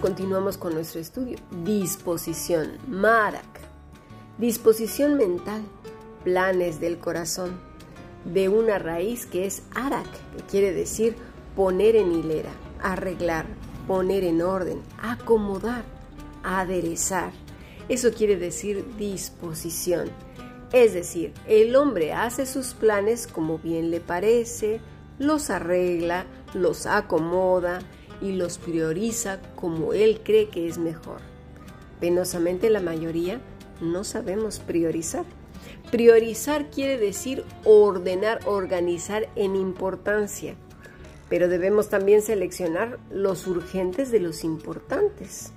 continuamos con nuestro estudio. Disposición, Marak. Disposición mental, planes del corazón, de una raíz que es Arak, que quiere decir poner en hilera, arreglar, poner en orden, acomodar, aderezar. Eso quiere decir disposición. Es decir, el hombre hace sus planes como bien le parece, los arregla, los acomoda y los prioriza como él cree que es mejor. Penosamente la mayoría no sabemos priorizar. Priorizar quiere decir ordenar, organizar en importancia, pero debemos también seleccionar los urgentes de los importantes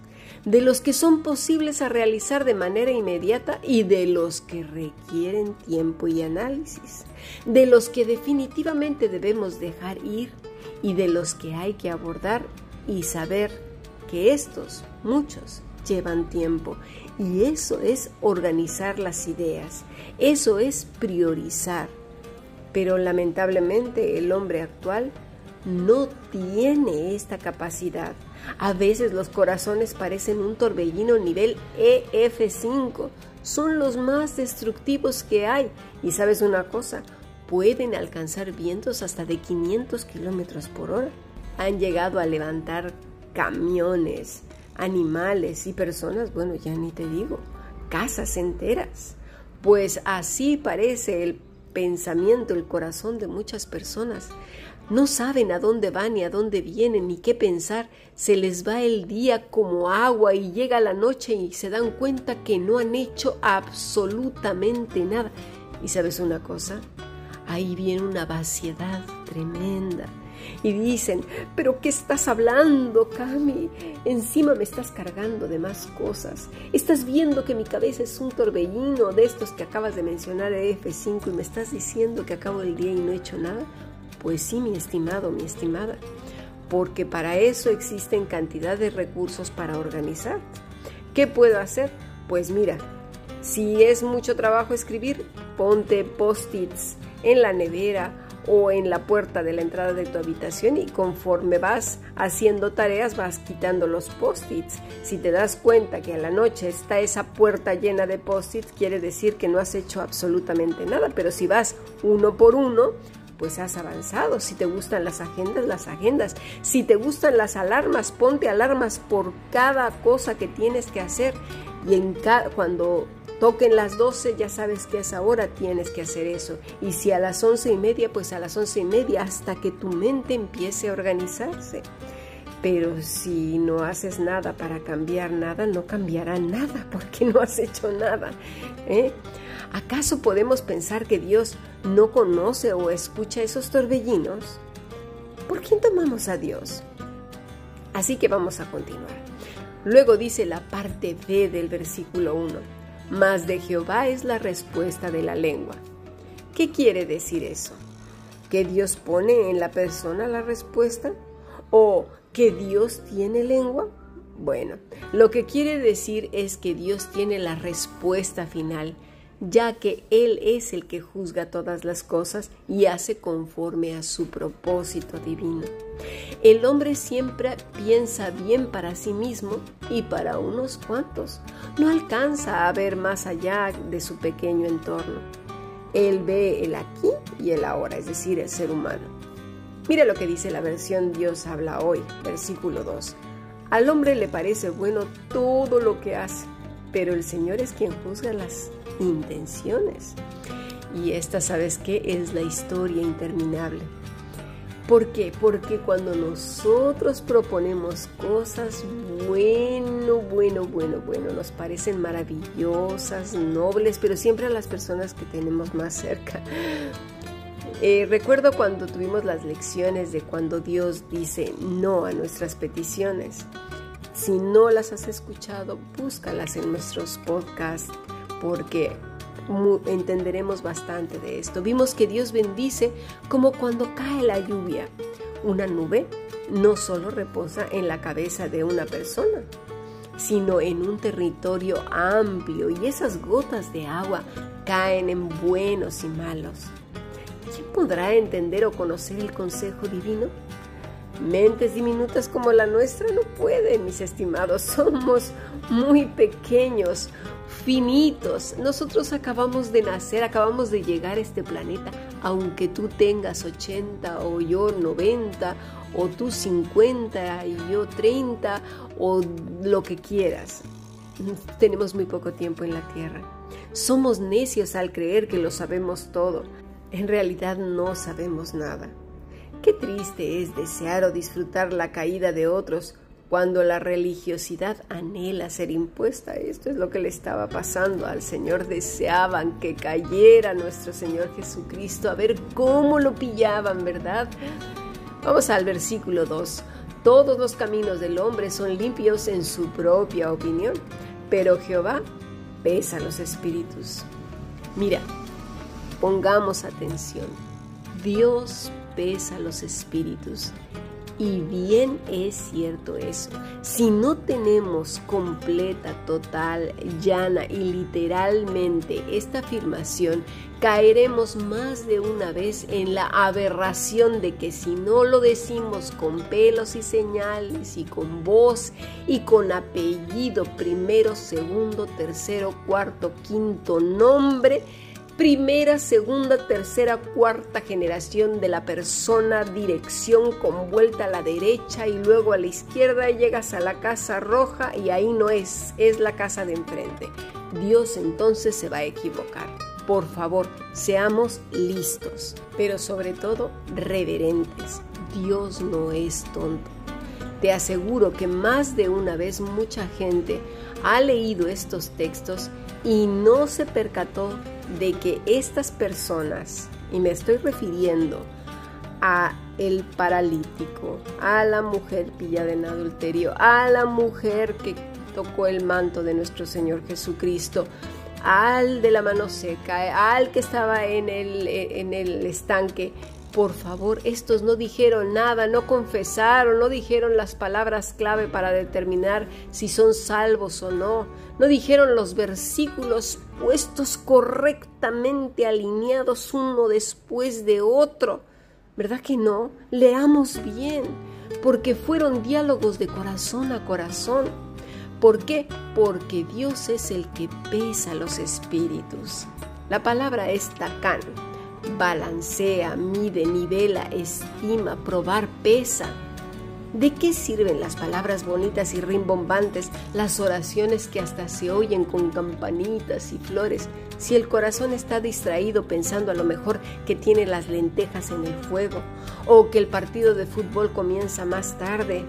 de los que son posibles a realizar de manera inmediata y de los que requieren tiempo y análisis, de los que definitivamente debemos dejar ir y de los que hay que abordar y saber que estos, muchos, llevan tiempo. Y eso es organizar las ideas, eso es priorizar. Pero lamentablemente el hombre actual no tiene esta capacidad. A veces los corazones parecen un torbellino nivel EF5. Son los más destructivos que hay. Y sabes una cosa, pueden alcanzar vientos hasta de 500 kilómetros por hora. Han llegado a levantar camiones, animales y personas, bueno, ya ni te digo, casas enteras. Pues así parece el pensamiento, el corazón de muchas personas. No saben a dónde van ni a dónde vienen ni qué pensar. Se les va el día como agua y llega la noche y se dan cuenta que no han hecho absolutamente nada. Y sabes una cosa, ahí viene una vaciedad tremenda. Y dicen, pero ¿qué estás hablando, Cami? Encima me estás cargando de más cosas. Estás viendo que mi cabeza es un torbellino de estos que acabas de mencionar de F5 y me estás diciendo que acabo el día y no he hecho nada. Pues sí, mi estimado, mi estimada, porque para eso existen cantidad de recursos para organizar. ¿Qué puedo hacer? Pues mira, si es mucho trabajo escribir, ponte post-its en la nevera o en la puerta de la entrada de tu habitación y conforme vas haciendo tareas vas quitando los post-its. Si te das cuenta que a la noche está esa puerta llena de post-its, quiere decir que no has hecho absolutamente nada, pero si vas uno por uno, pues has avanzado. Si te gustan las agendas, las agendas. Si te gustan las alarmas, ponte alarmas por cada cosa que tienes que hacer. Y en cuando toquen las 12 ya sabes que a esa hora tienes que hacer eso. Y si a las once y media, pues a las once y media hasta que tu mente empiece a organizarse. Pero si no haces nada para cambiar nada, no cambiará nada porque no has hecho nada. ¿eh? ¿Acaso podemos pensar que Dios no conoce o escucha esos torbellinos? ¿Por quién tomamos a Dios? Así que vamos a continuar. Luego dice la parte B del versículo 1, más de Jehová es la respuesta de la lengua. ¿Qué quiere decir eso? ¿Que Dios pone en la persona la respuesta? ¿O que Dios tiene lengua? Bueno, lo que quiere decir es que Dios tiene la respuesta final ya que Él es el que juzga todas las cosas y hace conforme a su propósito divino. El hombre siempre piensa bien para sí mismo y para unos cuantos. No alcanza a ver más allá de su pequeño entorno. Él ve el aquí y el ahora, es decir, el ser humano. Mira lo que dice la versión Dios habla hoy, versículo 2. Al hombre le parece bueno todo lo que hace, pero el Señor es quien juzga las intenciones. Y esta, ¿sabes qué? Es la historia interminable. ¿Por qué? Porque cuando nosotros proponemos cosas bueno, bueno, bueno, bueno, nos parecen maravillosas, nobles, pero siempre a las personas que tenemos más cerca. Eh, recuerdo cuando tuvimos las lecciones de cuando Dios dice no a nuestras peticiones. Si no las has escuchado, búscalas en nuestros podcasts porque entenderemos bastante de esto. Vimos que Dios bendice como cuando cae la lluvia. Una nube no solo reposa en la cabeza de una persona, sino en un territorio amplio y esas gotas de agua caen en buenos y malos. ¿Quién podrá entender o conocer el consejo divino? Mentes diminutas como la nuestra no pueden, mis estimados. Somos muy pequeños, finitos. Nosotros acabamos de nacer, acabamos de llegar a este planeta, aunque tú tengas 80 o yo 90 o tú 50 y yo 30 o lo que quieras. Tenemos muy poco tiempo en la Tierra. Somos necios al creer que lo sabemos todo. En realidad no sabemos nada. Qué triste es desear o disfrutar la caída de otros cuando la religiosidad anhela ser impuesta. Esto es lo que le estaba pasando al Señor. Deseaban que cayera nuestro Señor Jesucristo, a ver cómo lo pillaban, ¿verdad? Vamos al versículo 2. Todos los caminos del hombre son limpios en su propia opinión, pero Jehová pesa los espíritus. Mira, pongamos atención. Dios pesa los espíritus y bien es cierto eso. Si no tenemos completa, total, llana y literalmente esta afirmación, caeremos más de una vez en la aberración de que si no lo decimos con pelos y señales y con voz y con apellido, primero, segundo, tercero, cuarto, quinto nombre, primera, segunda, tercera, cuarta generación de la persona, dirección con vuelta a la derecha y luego a la izquierda llegas a la casa roja y ahí no es, es la casa de enfrente. Dios entonces se va a equivocar. Por favor, seamos listos, pero sobre todo reverentes. Dios no es tonto. Te aseguro que más de una vez mucha gente ha leído estos textos y no se percató de que estas personas, y me estoy refiriendo a el paralítico, a la mujer pillada en adulterio, a la mujer que tocó el manto de nuestro Señor Jesucristo, al de la mano seca, al que estaba en el, en el estanque, por favor, estos no dijeron nada, no confesaron, no dijeron las palabras clave para determinar si son salvos o no, no dijeron los versículos puestos correctamente alineados uno después de otro. ¿Verdad que no? Leamos bien, porque fueron diálogos de corazón a corazón. ¿Por qué? Porque Dios es el que pesa los espíritus. La palabra es tacán balancea, mide, nivela, estima, probar, pesa. ¿De qué sirven las palabras bonitas y rimbombantes, las oraciones que hasta se oyen con campanitas y flores, si el corazón está distraído pensando a lo mejor que tiene las lentejas en el fuego, o que el partido de fútbol comienza más tarde,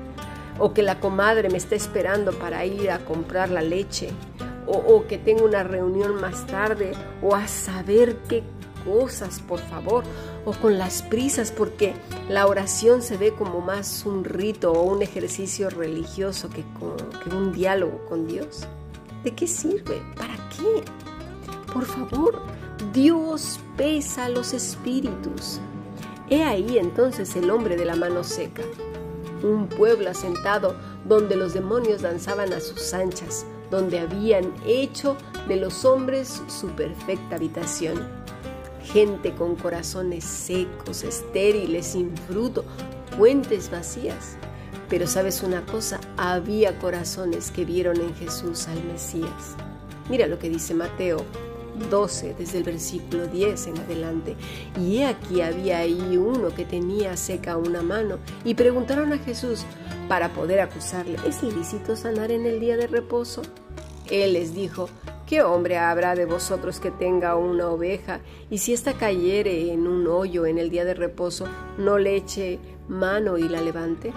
o que la comadre me está esperando para ir a comprar la leche, o, que tengo una reunión más tarde, o a saber qué cosas, por favor, o con las prisas, porque la oración se ve como más un rito o un ejercicio religioso que, un diálogo con Dios. ¿De qué sirve? ¿Para qué? Por favor, Dios pesa los espíritus. He ahí entonces el hombre de la mano seca, un pueblo asentado donde los demonios danzaban a sus anchas, donde habían hecho de los hombres su perfecta habitación gente con corazones secos, estériles, sin fruto, fuentes vacías. Pero sabes una cosa, había corazones que vieron en Jesús al Mesías. Mira lo que dice Mateo 12, desde el versículo 10 en adelante. Y he aquí había ahí uno que tenía seca una mano y preguntaron a Jesús para poder acusarle, ¿es ilícito sanar en el día de reposo? Él les dijo, ¿Qué hombre habrá de vosotros que tenga una oveja y si ésta cayere en un hoyo en el día de reposo, no le eche mano y la levante?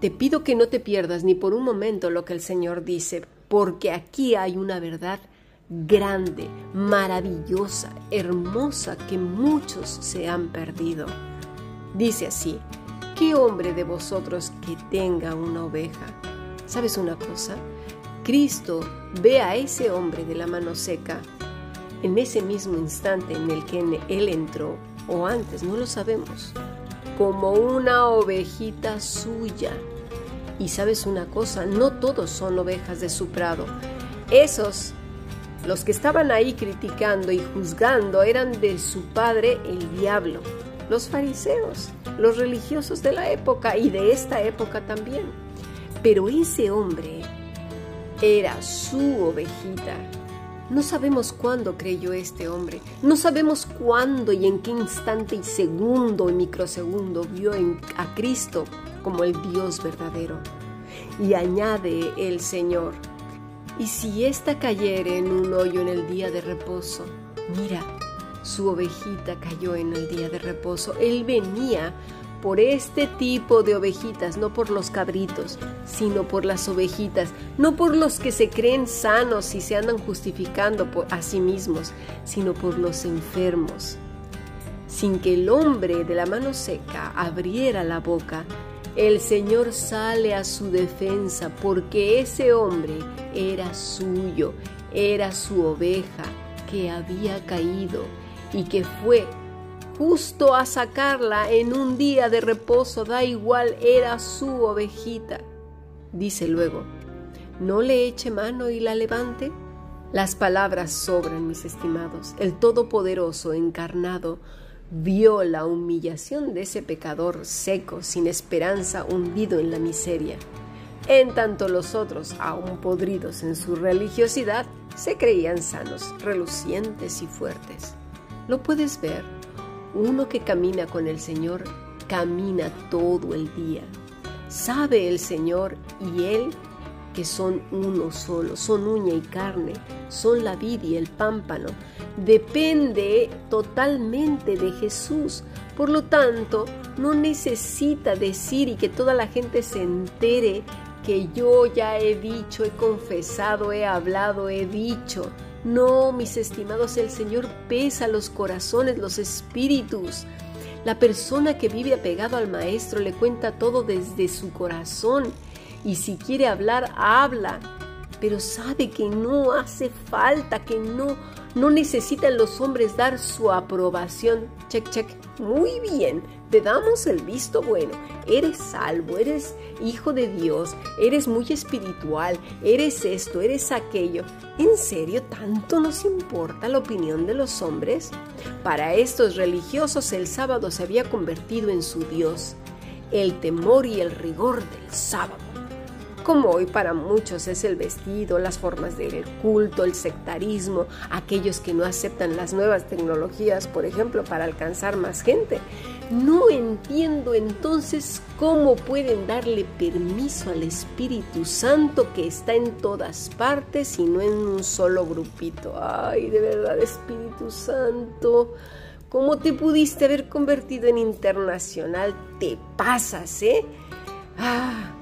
Te pido que no te pierdas ni por un momento lo que el Señor dice, porque aquí hay una verdad grande, maravillosa, hermosa que muchos se han perdido. Dice así, ¿qué hombre de vosotros que tenga una oveja? ¿Sabes una cosa? Cristo ve a ese hombre de la mano seca en ese mismo instante en el que él entró, o antes, no lo sabemos, como una ovejita suya. Y sabes una cosa, no todos son ovejas de su prado. Esos, los que estaban ahí criticando y juzgando, eran de su padre el diablo, los fariseos. los religiosos de la época y de esta época también. Pero ese hombre era su ovejita. No sabemos cuándo creyó este hombre, no sabemos cuándo y en qué instante y segundo y microsegundo vio a Cristo como el Dios verdadero. Y añade el Señor, y si ésta cayere en un hoyo en el día de reposo, mira, su ovejita cayó en el día de reposo. Él venía por este tipo de ovejitas, no por los cabritos, sino por las ovejitas, no por los que se creen sanos y se andan justificando por a sí mismos, sino por los enfermos. Sin que el hombre de la mano seca abriera la boca, el Señor sale a su defensa porque ese hombre era suyo, era su oveja que había caído y que fue justo a sacarla en un día de reposo, da igual, era su ovejita. Dice luego, ¿no le eche mano y la levante? Las palabras sobran, mis estimados. El Todopoderoso encarnado vio la humillación de ese pecador seco, sin esperanza, hundido en la miseria. En tanto los otros, aún podridos en su religiosidad, se creían sanos, relucientes y fuertes. ¿Lo puedes ver? Uno que camina con el Señor camina todo el día. Sabe el Señor y Él que son uno solo, son uña y carne, son la vid y el pámpano. Depende totalmente de Jesús. Por lo tanto, no necesita decir y que toda la gente se entere que yo ya he dicho, he confesado, he hablado, he dicho. No, mis estimados, el Señor pesa los corazones, los espíritus. La persona que vive apegado al Maestro le cuenta todo desde su corazón y si quiere hablar, habla, pero sabe que no hace falta, que no, no necesitan los hombres dar su aprobación. Check, check. Muy bien, te damos el visto bueno. Eres salvo, eres hijo de Dios, eres muy espiritual, eres esto, eres aquello. ¿En serio tanto nos importa la opinión de los hombres? Para estos religiosos el sábado se había convertido en su Dios. El temor y el rigor del sábado como hoy para muchos es el vestido, las formas del culto, el sectarismo, aquellos que no aceptan las nuevas tecnologías, por ejemplo, para alcanzar más gente. No entiendo entonces cómo pueden darle permiso al Espíritu Santo que está en todas partes y no en un solo grupito. Ay, de verdad, Espíritu Santo. ¿Cómo te pudiste haber convertido en internacional? Te pasas, ¿eh? Ah,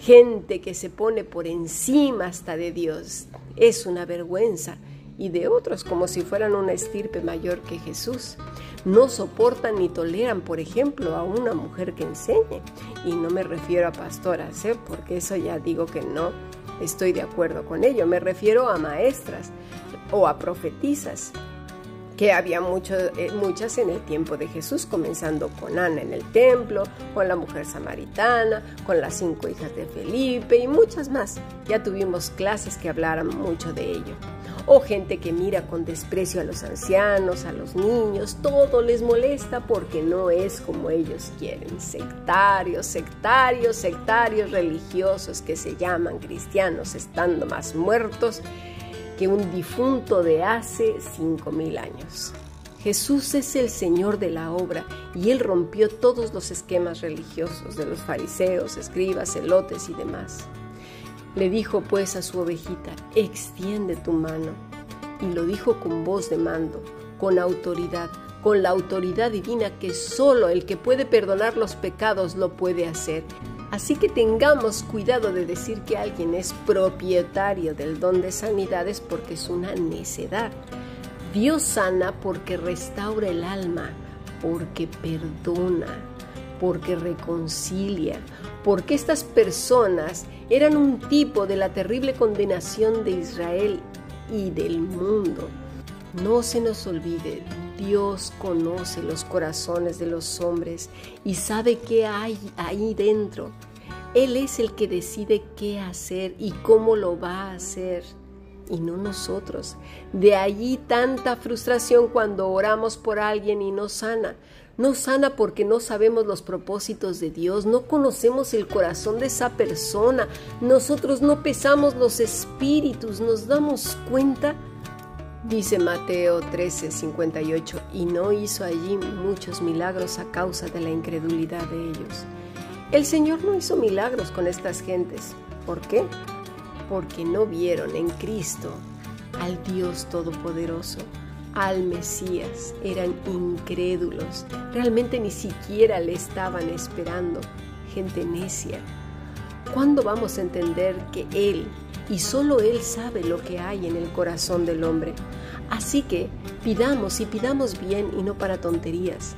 gente que se pone por encima hasta de Dios. Es una vergüenza. Y de otros como si fueran una estirpe mayor que Jesús. No soportan ni toleran, por ejemplo, a una mujer que enseñe. Y no me refiero a pastoras, ¿eh? porque eso ya digo que no estoy de acuerdo con ello. Me refiero a maestras o a profetizas que había eh, muchas en el tiempo de Jesús, comenzando con Ana en el templo, con la mujer samaritana, con las cinco hijas de Felipe y muchas más. Ya tuvimos clases que hablaran mucho de ello. O gente que mira con desprecio a los ancianos, a los niños, todo les molesta porque no es como ellos quieren. Sectarios, sectarios, sectarios religiosos que se llaman cristianos estando más muertos un difunto de hace cinco mil años. Jesús es el Señor de la obra y Él rompió todos los esquemas religiosos de los fariseos, escribas, elotes y demás. Le dijo pues a su ovejita, extiende tu mano. Y lo dijo con voz de mando, con autoridad, con la autoridad divina que solo el que puede perdonar los pecados lo puede hacer. Así que tengamos cuidado de decir que alguien es propietario del don de sanidades porque es una necedad. Dios sana porque restaura el alma, porque perdona, porque reconcilia, porque estas personas eran un tipo de la terrible condenación de Israel y del mundo. No se nos olvide, Dios conoce los corazones de los hombres y sabe qué hay ahí dentro. Él es el que decide qué hacer y cómo lo va a hacer y no nosotros. De allí tanta frustración cuando oramos por alguien y no sana. no sana porque no sabemos los propósitos de Dios, no conocemos el corazón de esa persona, nosotros no pesamos los espíritus, nos damos cuenta, dice Mateo 13, 58, y no hizo allí muchos milagros a causa de la incredulidad de ellos. El Señor no hizo milagros con estas gentes. ¿Por qué? Porque no vieron en Cristo al Dios Todopoderoso al Mesías, eran incrédulos, realmente ni siquiera le estaban esperando, gente necia. ¿Cuándo vamos a entender que Él y solo Él sabe lo que hay en el corazón del hombre? Así que pidamos y pidamos bien y no para tonterías.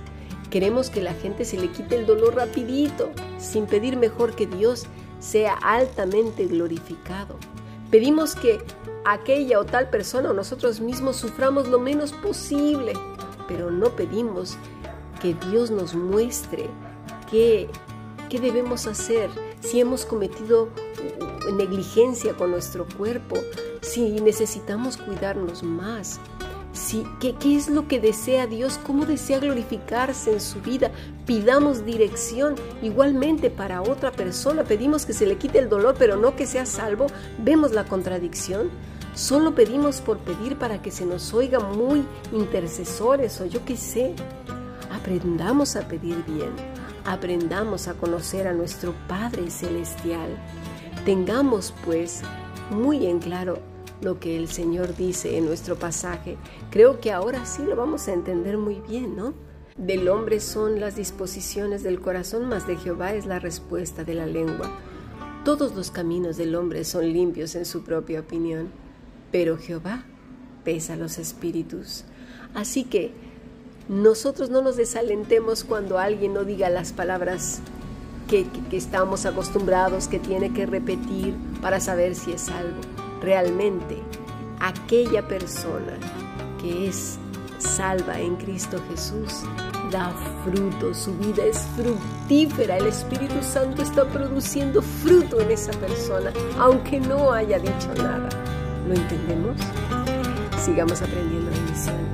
Queremos que la gente se le quite el dolor rapidito, sin pedir mejor que Dios sea altamente glorificado. Pedimos que aquella o tal persona o nosotros mismos suframos lo menos posible, pero no pedimos que Dios nos muestre qué, qué debemos hacer si hemos cometido negligencia con nuestro cuerpo, si necesitamos cuidarnos más, si, ¿qué, ¿qué, es lo que desea Dios? ¿Cómo desea glorificarse en su vida? Pidamos dirección igualmente para otra persona. Pedimos que se le quite el dolor, pero no que sea salvo. ¿Vemos la contradicción? Solo pedimos por pedir para que se nos oiga muy intercesores o yo qué sé. Aprendamos a pedir bien, aprendamos a conocer a nuestro Padre Celestial. Tengamos pues muy en claro lo que el Señor dice en nuestro pasaje. Creo que ahora sí lo vamos a entender muy bien, ¿no? Del hombre son las disposiciones del corazón, mas de Jehová es la respuesta de la lengua. Todos los caminos del hombre son limpios en su propia opinión pero Jehová pesa los espíritus. Así que nosotros no nos desalentemos cuando alguien no diga las palabras que, estamos acostumbrados, que tiene que repetir para saber si es algo. Realmente, aquella persona que es salva en Cristo Jesús da fruto, su vida es fructífera, el Espíritu Santo está produciendo fruto en esa persona, aunque no haya dicho nada. ¿Lo entendemos? Sigamos aprendiendo la misión.